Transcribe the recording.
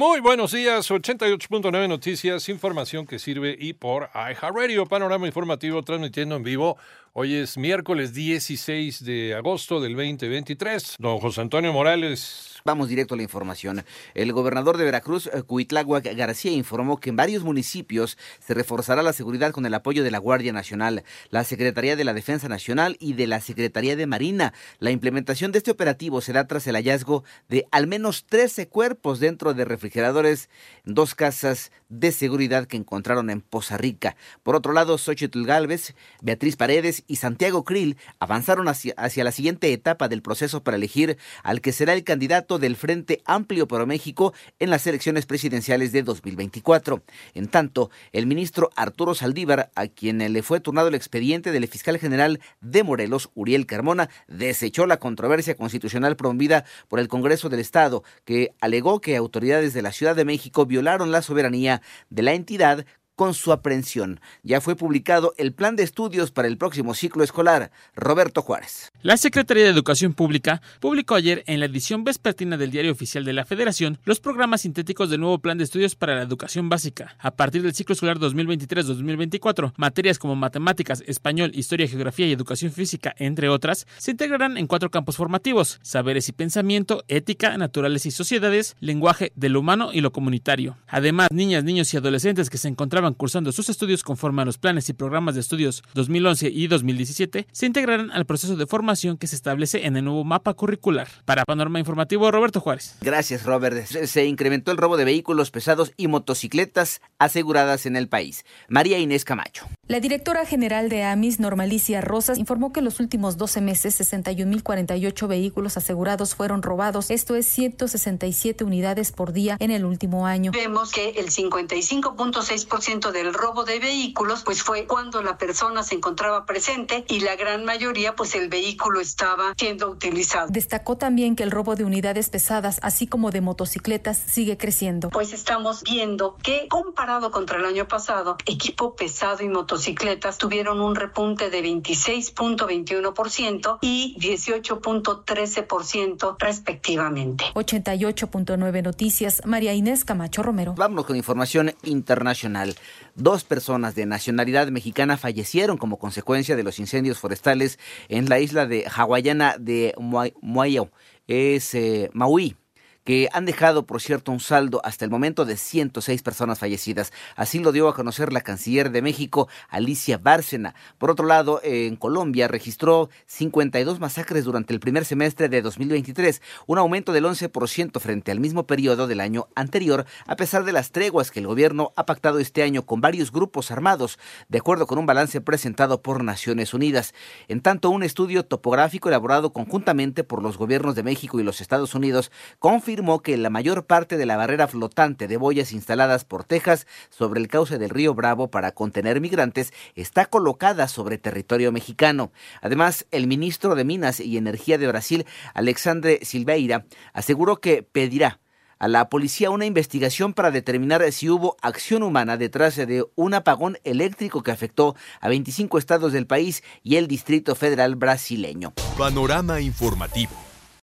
Muy buenos días, 88.9 Noticias, información que sirve y por iHeartRadio, panorama informativo transmitiendo en vivo. Hoy es miércoles 16 de agosto del 2023. Don José Antonio Morales, Vamos directo a la información. El gobernador de Veracruz, eh, Cuitláhuac García, informó que en varios municipios se reforzará la seguridad con el apoyo de la Guardia Nacional, la Secretaría de la Defensa Nacional y de la Secretaría de Marina. La implementación de este operativo se da tras el hallazgo de al menos 13 cuerpos dentro de refrigeradores en dos casas de seguridad que encontraron en Poza Rica. Por otro lado, Xochitl Galvez, Beatriz Paredes y Santiago Krill avanzaron hacia, hacia la siguiente etapa del proceso para elegir al que será el candidato del Frente Amplio por México en las elecciones presidenciales de 2024. En tanto, el ministro Arturo Saldívar, a quien le fue turnado el expediente del fiscal general de Morelos, Uriel Carmona, desechó la controversia constitucional promovida por el Congreso del Estado, que alegó que autoridades de la Ciudad de México violaron la soberanía de la entidad con su aprehensión. Ya fue publicado el plan de estudios para el próximo ciclo escolar. Roberto Juárez. La Secretaría de Educación Pública publicó ayer en la edición vespertina del Diario Oficial de la Federación los programas sintéticos del nuevo plan de estudios para la educación básica. A partir del ciclo escolar 2023-2024, materias como matemáticas, español, historia, geografía y educación física, entre otras, se integrarán en cuatro campos formativos: saberes y pensamiento, ética, naturales y sociedades, lenguaje de lo humano y lo comunitario. Además, niñas, niños y adolescentes que se encontraban cursando sus estudios conforme a los planes y programas de estudios 2011 y 2017, se integrarán al proceso de formación que se establece en el nuevo mapa curricular. Para Panorama Informativo, Roberto Juárez. Gracias, Robert. Se incrementó el robo de vehículos pesados y motocicletas aseguradas en el país. María Inés Camacho. La directora general de AMIS, Normalicia Rosas, informó que en los últimos 12 meses 61.048 vehículos asegurados fueron robados. Esto es 167 unidades por día en el último año. Vemos que el 55.6% del robo de vehículos, pues fue cuando la persona se encontraba presente y la gran mayoría, pues el vehículo estaba siendo utilizado. Destacó también que el robo de unidades pesadas, así como de motocicletas, sigue creciendo. Pues estamos viendo que comparado contra el año pasado, equipo pesado y motocicletas tuvieron un repunte de 26.21% y 18.13% respectivamente. 88.9 Noticias, María Inés Camacho Romero. Vámonos con información internacional. Dos personas de nacionalidad mexicana fallecieron como consecuencia de los incendios forestales en la isla de hawaiana de Maui, es eh, Maui que han dejado, por cierto, un saldo hasta el momento de 106 personas fallecidas. Así lo dio a conocer la canciller de México, Alicia Bárcena. Por otro lado, en Colombia registró 52 masacres durante el primer semestre de 2023, un aumento del 11% frente al mismo periodo del año anterior, a pesar de las treguas que el gobierno ha pactado este año con varios grupos armados, de acuerdo con un balance presentado por Naciones Unidas. En tanto, un estudio topográfico elaborado conjuntamente por los gobiernos de México y los Estados Unidos que la mayor parte de la barrera flotante de boyas instaladas por Texas sobre el cauce del río Bravo para contener migrantes está colocada sobre territorio mexicano. Además, el ministro de Minas y Energía de Brasil, Alexandre Silveira, aseguró que pedirá a la policía una investigación para determinar si hubo acción humana detrás de un apagón eléctrico que afectó a 25 estados del país y el Distrito Federal brasileño. Panorama informativo.